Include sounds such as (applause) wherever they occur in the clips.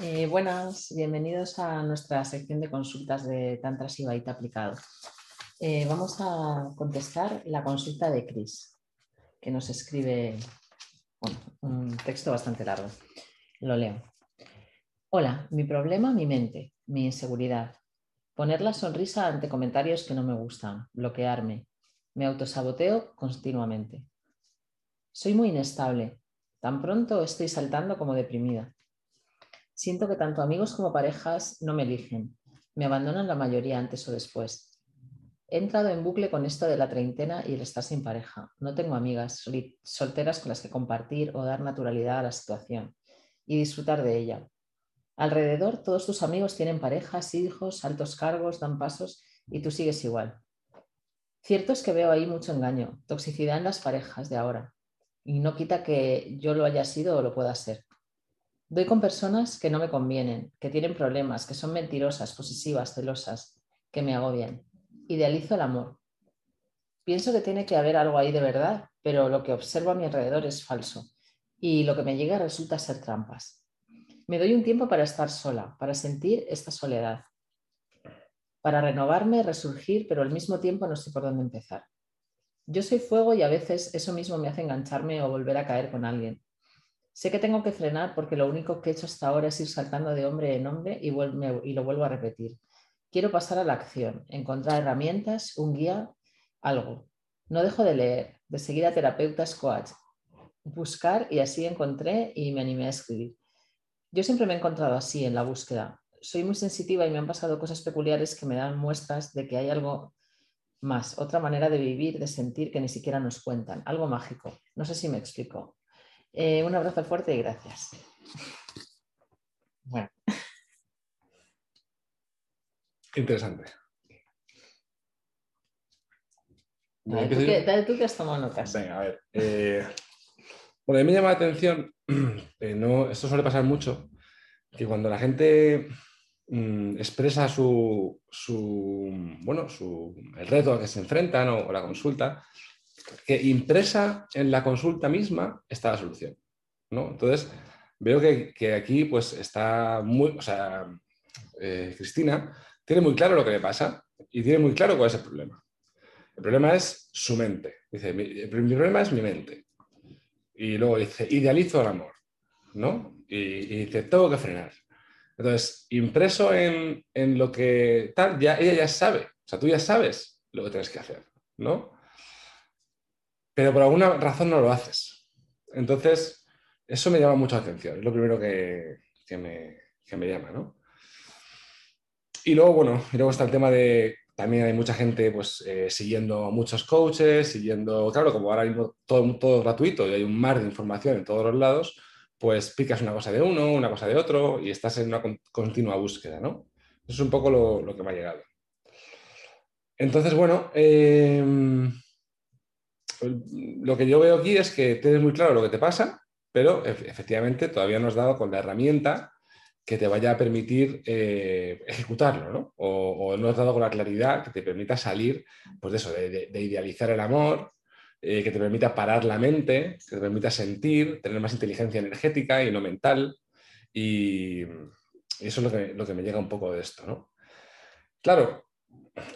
Eh, buenas, bienvenidos a nuestra sección de consultas de Tantra Sibaita aplicado. Eh, vamos a contestar la consulta de Chris, que nos escribe un texto bastante largo. Lo leo. Hola, mi problema, mi mente, mi inseguridad. Poner la sonrisa ante comentarios que no me gustan, bloquearme. Me autosaboteo continuamente. Soy muy inestable. Tan pronto estoy saltando como deprimida. Siento que tanto amigos como parejas no me eligen. Me abandonan la mayoría antes o después. He entrado en bucle con esto de la treintena y el estar sin pareja. No tengo amigas solteras con las que compartir o dar naturalidad a la situación y disfrutar de ella. Alrededor todos tus amigos tienen parejas, hijos, altos cargos, dan pasos y tú sigues igual. Cierto es que veo ahí mucho engaño, toxicidad en las parejas de ahora. Y no quita que yo lo haya sido o lo pueda ser. Doy con personas que no me convienen, que tienen problemas, que son mentirosas, posesivas, celosas, que me agobian. Idealizo el amor. Pienso que tiene que haber algo ahí de verdad, pero lo que observo a mi alrededor es falso y lo que me llega resulta ser trampas. Me doy un tiempo para estar sola, para sentir esta soledad, para renovarme, resurgir, pero al mismo tiempo no sé por dónde empezar. Yo soy fuego y a veces eso mismo me hace engancharme o volver a caer con alguien. Sé que tengo que frenar porque lo único que he hecho hasta ahora es ir saltando de hombre en hombre y, lo vuelvo a repetir. Quiero pasar a la acción, encontrar herramientas, un guía, algo. No dejo de leer, de seguir a terapeutas coach, buscar y así encontré y me animé a escribir. Yo siempre me he encontrado así en la búsqueda. Soy muy sensitiva y me han pasado cosas peculiares que me dan muestras de que hay algo más, otra manera de vivir, de sentir que ni siquiera nos cuentan, algo mágico. No sé si me explico. Eh, un abrazo fuerte y gracias. Bueno. Interesante. Dale tú, que, has tomado notas. Venga, a ver. Eh, bueno, a mí me llama la atención, (clears throat) eh, no, esto suele pasar mucho, que cuando la gente mm, expresa su, su, bueno, su, el reto al que se enfrentan o la consulta, que impresa en la consulta misma está la solución. ¿no? Entonces, veo que, aquí pues está muy, o sea, eh, Cristina tiene muy claro lo que le pasa y tiene muy claro cuál es el problema. El problema es su mente. Dice, mi, problema es mi mente. Y luego dice, idealizo el amor, ¿no? Y, dice, tengo que frenar. Entonces, impreso en, en, lo que tal, ya, ella ya sabe, o sea, tú ya sabes lo que tienes que hacer, ¿no? Pero por alguna razón no lo haces. Entonces, eso me llama mucho la atención, es lo primero que, me, llama, ¿no? Y luego, bueno, y luego está el tema de, también hay mucha gente pues eh, siguiendo muchos coaches, siguiendo, claro, como ahora mismo todo, todo gratuito y hay un mar de información en todos los lados, pues picas una cosa de uno, una cosa de otro y estás en una continua búsqueda, ¿no? Eso es un poco lo, que me ha llegado. Entonces, bueno, eh, lo que yo veo aquí es que tienes muy claro lo que te pasa, pero efectivamente todavía no has dado con la herramienta que te vaya a permitir eh, ejecutarlo, ¿no? O, no has dado con la claridad que te permita salir, pues de eso, de, idealizar el amor, eh, que te permita parar la mente, que te permita sentir, tener más inteligencia energética y no mental. Y, eso es lo que, lo que me llega un poco de esto, ¿no? Claro,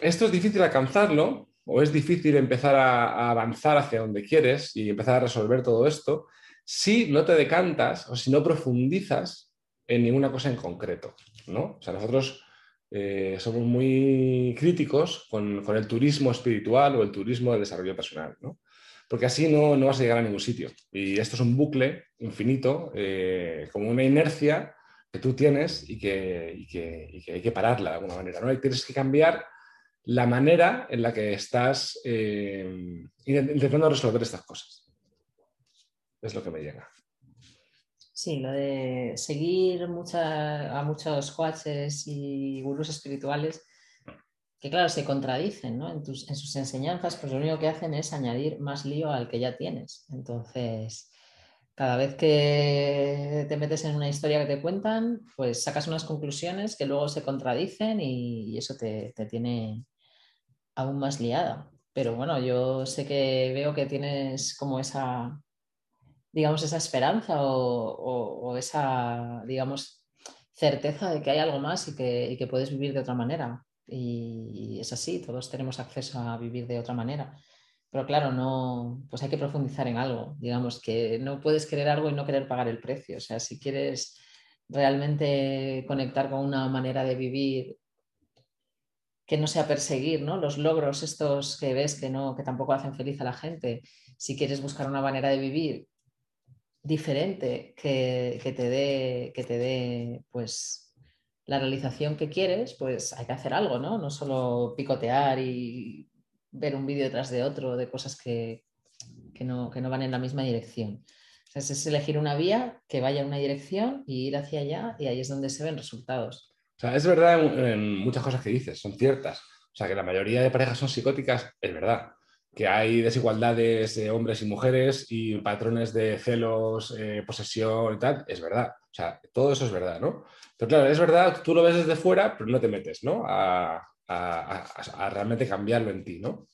esto es difícil alcanzarlo o es difícil empezar a, avanzar hacia donde quieres y empezar a resolver todo esto si no te decantas o si no profundizas en ninguna cosa en concreto. ¿no? O sea, nosotros eh, somos muy críticos con, el turismo espiritual o el turismo del desarrollo personal, ¿no? porque así no, no, vas a llegar a ningún sitio. Y esto es un bucle infinito, eh, como una inercia que tú tienes y que, y que, hay que pararla de alguna manera. ¿no? tienes que cambiar la manera en la que estás eh, intentando resolver estas cosas. Es lo que me llega. Sí, lo de seguir a muchos coaches y gurús espirituales que claro, se contradicen ¿no? en, sus enseñanzas, pues lo único que hacen es añadir más lío al que ya tienes. Entonces, cada vez que te metes en una historia que te cuentan, pues sacas unas conclusiones que luego se contradicen y, eso te, te, tiene, aún más liada. Pero bueno, yo sé que veo que tienes como esa, digamos, esa esperanza o, esa, digamos, certeza de que hay algo más y que, puedes vivir de otra manera. Y es así, todos tenemos acceso a vivir de otra manera. Pero claro, no, pues hay que profundizar en algo. Digamos que no puedes querer algo y no querer pagar el precio. O sea, si quieres realmente conectar con una manera de vivir que no sea perseguir ¿no? los logros estos que ves que, no, que tampoco hacen feliz a la gente, si quieres buscar una manera de vivir diferente que, te dé, que te dé pues, la realización que quieres, pues hay que hacer algo, ¿no? No solo picotear y ver un vídeo detrás de otro de cosas que, no, que no van en la misma dirección. es elegir una vía que vaya en una dirección y ir hacia allá y ahí es donde se ven resultados. O sea, es verdad en, muchas cosas que dices, son ciertas. O sea, que la mayoría de parejas son psicóticas, es verdad. Que hay desigualdades de hombres y mujeres y patrones de celos, eh, posesión y tal, es verdad. O sea, todo eso es verdad, ¿no? Pero claro, es verdad, tú lo ves desde fuera, pero no te metes, ¿no? A, realmente cambiarlo en ti, ¿no?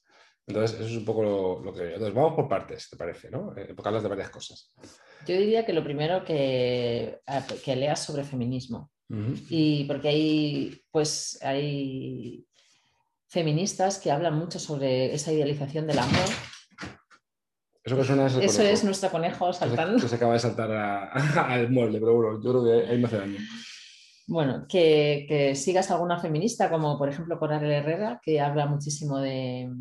Entonces, eso es un poco lo, que... Entonces, vamos por partes, ¿te parece, no? Eh, porque hablas de varias cosas. Yo diría que lo primero que, que leas sobre feminismo. Y porque hay, pues, hay feministas que hablan mucho sobre esa idealización del amor. Eso, que suena es, Eso es nuestro conejo saltando. Que se, acaba de saltar (laughs) al mueble, pero bueno, yo creo que ahí me hace daño. Bueno, que, que, sigas alguna feminista, como por ejemplo Coral Herrera, que habla muchísimo de,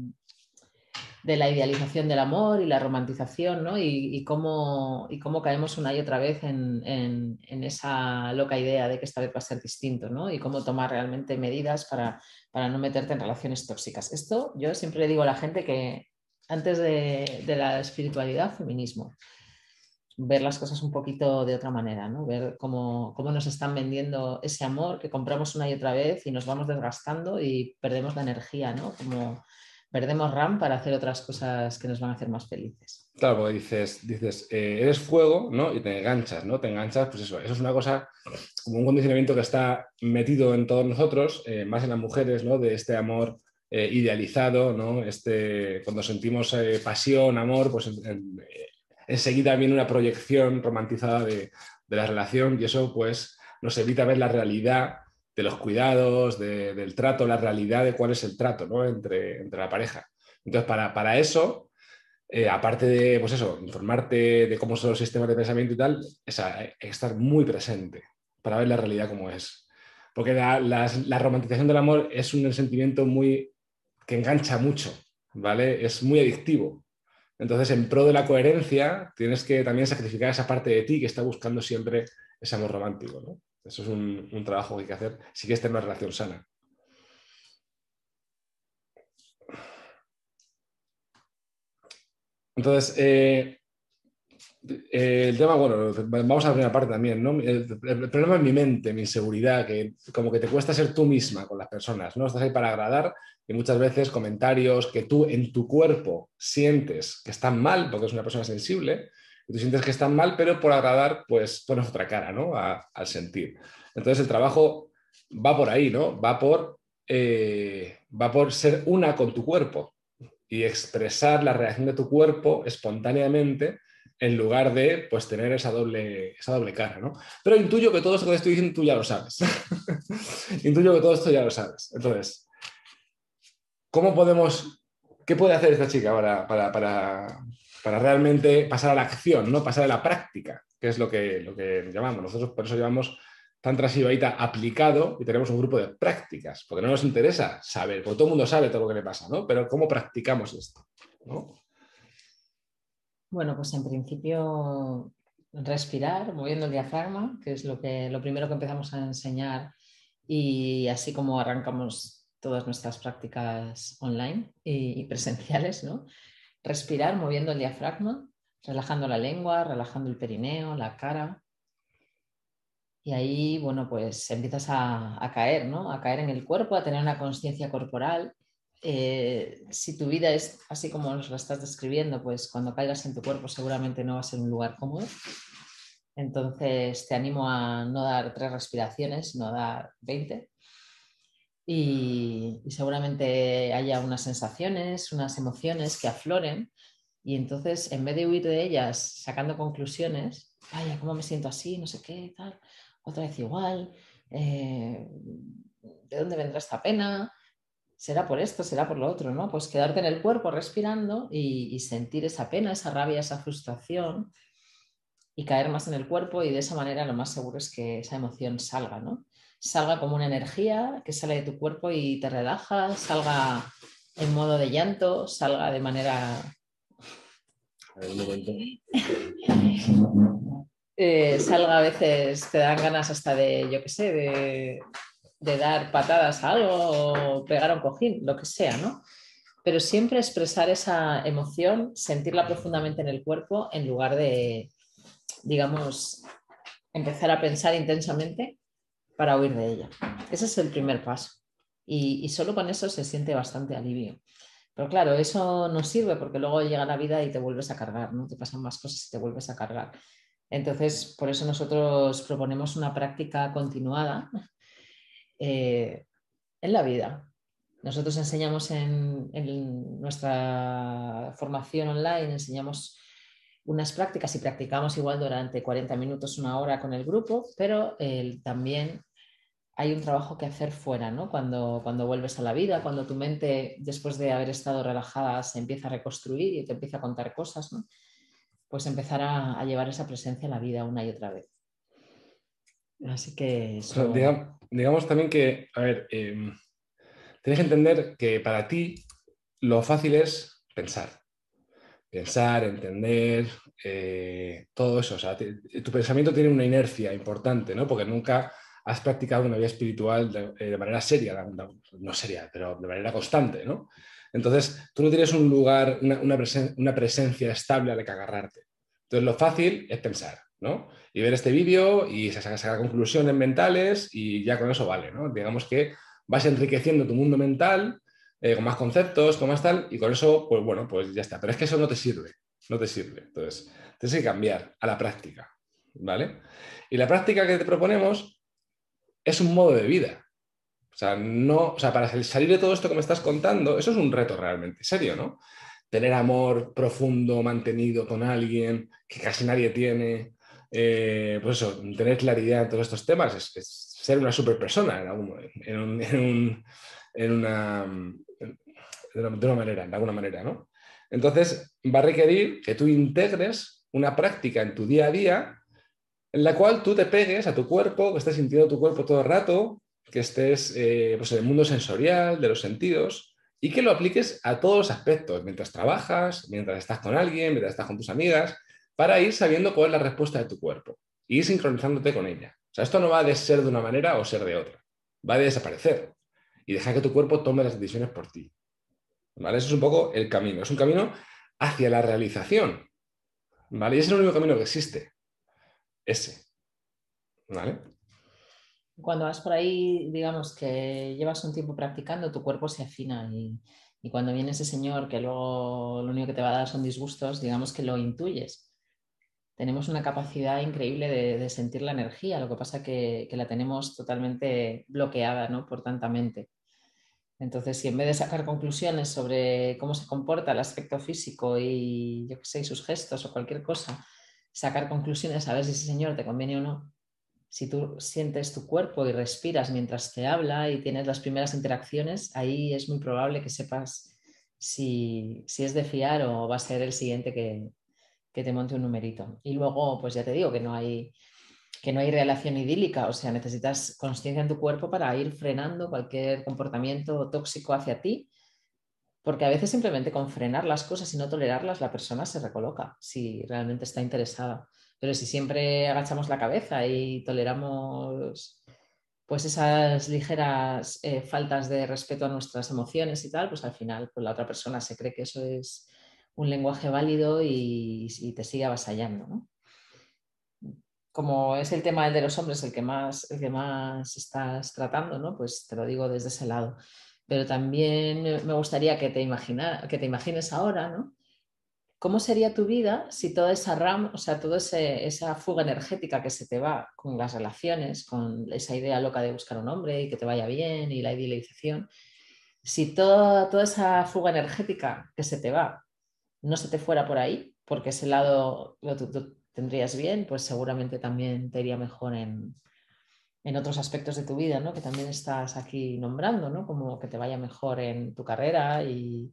de la idealización del amor y la romantización, ¿no? Y, cómo, y cómo, caemos una y otra vez en, esa loca idea de que esta vez va a ser distinto, ¿no? Y cómo tomar realmente medidas para, no meterte en relaciones tóxicas. Esto yo siempre le digo a la gente que antes de, la espiritualidad, feminismo ver las cosas un poquito de otra manera, ¿no? ver cómo, cómo, nos están vendiendo ese amor que compramos una y otra vez y nos vamos desgastando y perdemos la energía, ¿no? Como, perdemos RAM para hacer otras cosas que nos van a hacer más felices. Claro, porque dices, dices eh, eres fuego, ¿no? Y te enganchas, ¿no? Te enganchas, pues eso, eso es una cosa como un condicionamiento que está metido en todos nosotros, eh, más en las mujeres, ¿no? De este amor eh, idealizado, ¿no? Este, cuando sentimos pasión, amor, pues enseguida viene una proyección romantizada de, de la relación y eso pues nos evita ver la realidad de los cuidados, del trato, la realidad de cuál es el trato ¿no? entre, entre la pareja. Entonces, para, eso, eh, aparte de, pues eso, informarte de cómo son los sistemas de pensamiento y tal, es estar muy presente para ver la realidad como es. Porque la, la, romantización del amor es un sentimiento muy que engancha mucho, ¿vale? Es muy adictivo. Entonces, en pro de la coherencia, tienes que también sacrificar esa parte de ti que está buscando siempre ese amor romántico. Eso es un, trabajo que hay que hacer si quieres tener una relación sana. Entonces, eh, eh, el tema, bueno, vamos a la primera parte también, ¿no? El, problema es mi mente, mi inseguridad, que como que te cuesta ser tú misma con las personas, ¿no? Estás ahí para agradar y muchas veces comentarios que tú en tu cuerpo sientes que están mal porque es una persona sensible, tú sientes que están mal, pero por agradar, pues pones otra cara, ¿no? al sentir. Entonces el trabajo va por ahí, ¿no? Va por, eh, va por ser una con tu cuerpo y expresar la reacción de tu cuerpo espontáneamente en lugar de pues tener esa doble, esa doble cara, ¿no? Pero intuyo que todo esto que te estoy diciendo tú ya lo sabes. (laughs) intuyo que todo esto ya lo sabes. Entonces, ¿cómo podemos, qué puede hacer esta chica para, para, para realmente pasar a la acción, ¿no? pasar a la práctica, que es lo que, lo que llamamos. Nosotros por eso llevamos Tantra Sibaita aplicado y tenemos un grupo de prácticas, porque no nos interesa saber, porque todo el mundo sabe todo lo que le pasa, ¿no? Pero ¿cómo practicamos esto? Bueno, pues en principio respirar, moviendo el diafragma, que es lo, que, lo primero que empezamos a enseñar y así como arrancamos todas nuestras prácticas online y presenciales, ¿no? Respirar moviendo el diafragma, relajando la lengua, relajando el perineo, la cara. Y ahí, bueno, pues empiezas a, caer, ¿no? A caer en el cuerpo, a tener una conciencia corporal. Eh, si tu vida es así como nos la estás describiendo, pues cuando caigas en tu cuerpo seguramente no va a ser un lugar cómodo. Entonces te animo a no dar tres respiraciones, no dar 20 y, seguramente haya unas sensaciones, unas emociones que afloren y entonces en vez de huir de ellas sacando conclusiones, vaya, ¿cómo me siento así? No sé qué, tal, otra vez igual, eh, ¿de dónde vendrá esta pena? será por esto, será por lo otro, ¿no? Pues quedarte en el cuerpo respirando y, sentir esa pena, esa rabia, esa frustración y caer más en el cuerpo y de esa manera lo más seguro es que esa emoción salga, ¿no? Salga como una energía que sale de tu cuerpo y te relaja, salga en modo de llanto, salga de manera... (laughs) Eh, salga a veces, te dan ganas hasta de, yo qué sé, de, de dar patadas a algo o pegar a un cojín, lo que sea, ¿no? Pero siempre expresar esa emoción, sentirla profundamente en el cuerpo en lugar de, digamos, empezar a pensar intensamente para huir de ella. Ese es el primer paso. Y, solo con eso se siente bastante alivio. Pero claro, eso no sirve porque luego llega la vida y te vuelves a cargar, ¿no? Te pasan más cosas y te vuelves a cargar. Entonces, por eso nosotros proponemos una práctica continuada (laughs) eh, en la vida. Nosotros enseñamos en, nuestra formación online, enseñamos unas prácticas y practicamos igual durante 40 minutos, una hora con el grupo, pero también hay un trabajo que hacer fuera, ¿no? Cuando, cuando vuelves a la vida, cuando tu mente, después de haber estado relajada, se empieza a reconstruir y te empieza a contar cosas, ¿no? Pues empezar a llevar esa presencia a la vida una y otra vez. Así que digamos, también que, a ver, em, tienes que entender que para ti lo fácil es pensar. Pensar, entender, eh, todo eso. O sea, tu pensamiento tiene una inercia importante, ¿no? Porque nunca has practicado una vida espiritual de, eh, manera seria, no, seria, pero de manera constante, ¿no? Entonces, tú no tienes un lugar, una, una presencia estable a la que agarrarte. Entonces, lo fácil es pensar. Y ver este vídeo y sacar, conclusiones mentales y ya con eso vale, ¿no? Digamos que vas enriqueciendo tu mundo mental eh, con más conceptos, con más tal, y con eso, pues bueno, pues ya está. Pero es que eso no te sirve, no te sirve. Entonces, tienes que cambiar a la práctica, ¿vale? Y la práctica que te proponemos es un modo de vida. O sea, no, o sea, para salir de todo esto que me estás contando, eso es un reto realmente, serio, ¿no? Tener amor profundo, mantenido con alguien que casi nadie tiene, eh, pues eso, tener claridad en todos estos temas es, ser una super persona en, una, de, manera, de alguna manera, ¿no? Entonces, va a requerir que tú integres una práctica en tu día a día en la cual tú te pegues a tu cuerpo, que estés sintiendo tu cuerpo todo el rato, que estés eh, pues en el mundo sensorial, de los sentidos, y que lo apliques a todos los aspectos, mientras trabajas, mientras estás con alguien, mientras estás con tus amigas, para ir sabiendo cuál es la respuesta de tu cuerpo y ir sincronizándote con ella. O sea, esto no va de ser de una manera o ser de otra, va de desaparecer y dejar que tu cuerpo tome las decisiones por ti. ¿Vale? Eso es un poco el camino, es un camino hacia la realización. ¿Vale? Y es el único camino que existe. Ese. ¿Vale? Cuando vas por ahí, digamos que llevas un tiempo practicando, tu cuerpo se afina y, y cuando viene ese señor que luego lo único que te va a dar son disgustos, digamos que lo intuyes tenemos una capacidad increíble de, sentir la energía, lo que pasa que, que la tenemos totalmente bloqueada ¿no? por tanta mente. Entonces, si en vez de sacar conclusiones sobre cómo se comporta el aspecto físico y yo qué sé, sus gestos o cualquier cosa, sacar conclusiones a ver si ese señor te conviene o no, si tú sientes tu cuerpo y respiras mientras te habla y tienes las primeras interacciones, ahí es muy probable que sepas si, si es de fiar o va a ser el siguiente que, que te monte un numerito. Y luego, pues ya te digo que no hay que no hay relación idílica, o sea, necesitas conciencia en tu cuerpo para ir frenando cualquier comportamiento tóxico hacia ti, porque a veces simplemente con frenar las cosas y no tolerarlas, la persona se recoloca si realmente está interesada. Pero si siempre agachamos la cabeza y toleramos pues esas ligeras eh, faltas de respeto a nuestras emociones y tal, pues al final pues la otra persona se cree que eso es un lenguaje válido y, te sigue avasallando. Como es el tema de los hombres el que más, el que más estás tratando, ¿no? pues te lo digo desde ese lado. Pero también me gustaría que te, que te imagines ahora, ¿no? ¿Cómo sería tu vida si toda esa RAM, o sea, toda esa fuga energética que se te va con las relaciones, con esa idea loca de buscar un hombre y que te vaya bien y la idealización, si toda, toda esa fuga energética que se te va no se te fuera por ahí, porque ese lado lo tendrías bien, pues seguramente también te iría mejor en, en otros aspectos de tu vida, ¿no? Que también estás aquí nombrando, ¿no? Como que te vaya mejor en tu carrera y,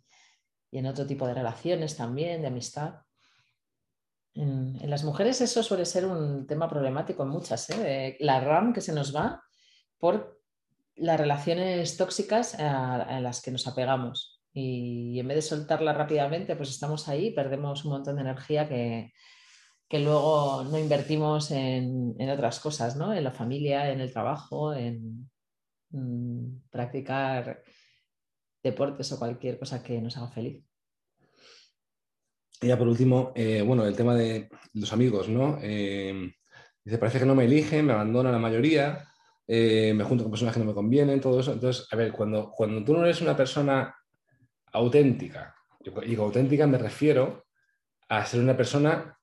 en otro tipo de relaciones también, de amistad. En, las mujeres eso suele ser un tema problemático en muchas, ¿eh? La RAM que se nos va por las relaciones tóxicas a, las que nos apegamos. Y, en vez de soltarla rápidamente, pues estamos ahí, perdemos un montón de energía que, que luego no invertimos en, otras cosas, ¿no? En la familia, en el trabajo, en mm, practicar deportes o cualquier cosa que nos haga feliz. Y ya por último, eh, bueno, el tema de los amigos, ¿no? Eh, dice, parece que no me eligen, me abandonan la mayoría, eh, me junto con personas que no me convienen, todo eso. Entonces, a ver, cuando, cuando tú no eres una persona auténtica, y con auténtica me refiero a ser una persona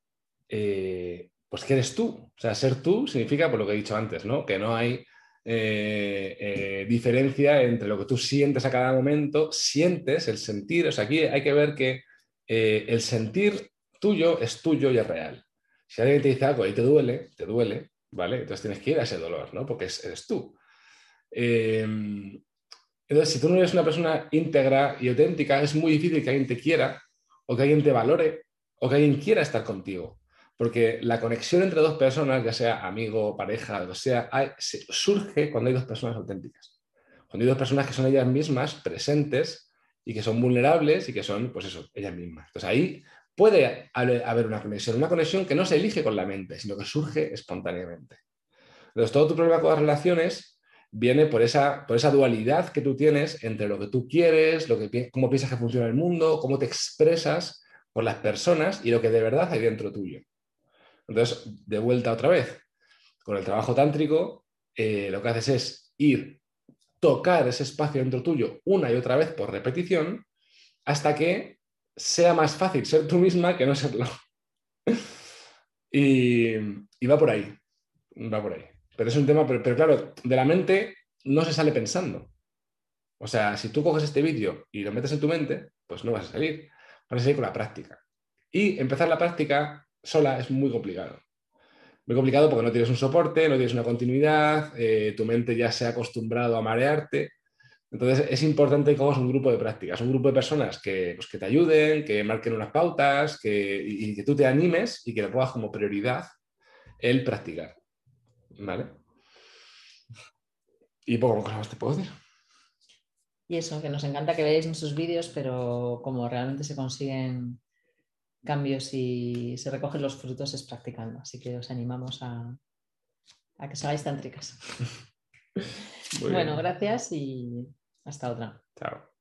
eh, pues que eres tú. O sea, ser tú significa, por lo que he dicho antes, ¿no? que no hay eh, eh, diferencia entre lo que tú sientes a cada momento, sientes el sentir. O sea, aquí hay que ver que el sentir tuyo es tuyo y es real. Si alguien te dice algo y te duele, te duele, ¿vale? Entonces tienes que ir a ese dolor, ¿no? Porque eres tú. entonces, si tú no eres una persona íntegra y auténtica, es muy difícil que alguien te quiera o que alguien te valore o que alguien quiera estar contigo. Porque la conexión entre dos personas, ya sea amigo, pareja, o sea, surge cuando hay dos personas auténticas. Cuando hay dos personas que son ellas mismas, presentes y que son vulnerables y que son, pues eso, ellas mismas. Entonces ahí puede haber una conexión, una conexión que no se elige con la mente, sino que surge espontáneamente. Entonces todo tu problema con las relaciones viene por esa, dualidad que tú tienes entre lo que tú quieres, lo que, cómo piensas que funciona el mundo, cómo te expresas por las personas y lo que de verdad hay dentro tuyo. Entonces, de vuelta otra vez, con el trabajo tántrico, eh, lo que haces es ir, tocar ese espacio dentro tuyo una y otra vez por repetición, hasta que sea más fácil ser tú misma que no serlo. (laughs) y, va por ahí, va por ahí. Pero es un tema, pero, claro, de la mente no se sale pensando. O sea, si tú coges este vídeo y lo metes en tu mente, pues no vas a salir. Vas a salir con la práctica. Y empezar la práctica sola es muy complicado. Muy complicado porque no tienes un soporte, no tienes una continuidad, eh, tu mente ya se ha acostumbrado a marearte. Entonces es importante que hagas un grupo de prácticas, un grupo de personas que, pues, que te ayuden, que marquen unas pautas que, y, que tú te animes y que lo pongas como prioridad el practicar. ¿Vale? Y poco más te puedo decir. Y eso, que nos encanta que veáis nuestros vídeos, pero como realmente se consiguen cambios y se recogen los frutos es practicando. Así que os animamos a, a que os hagáis tántricas. (laughs) bueno, gracias y hasta otra. Chao.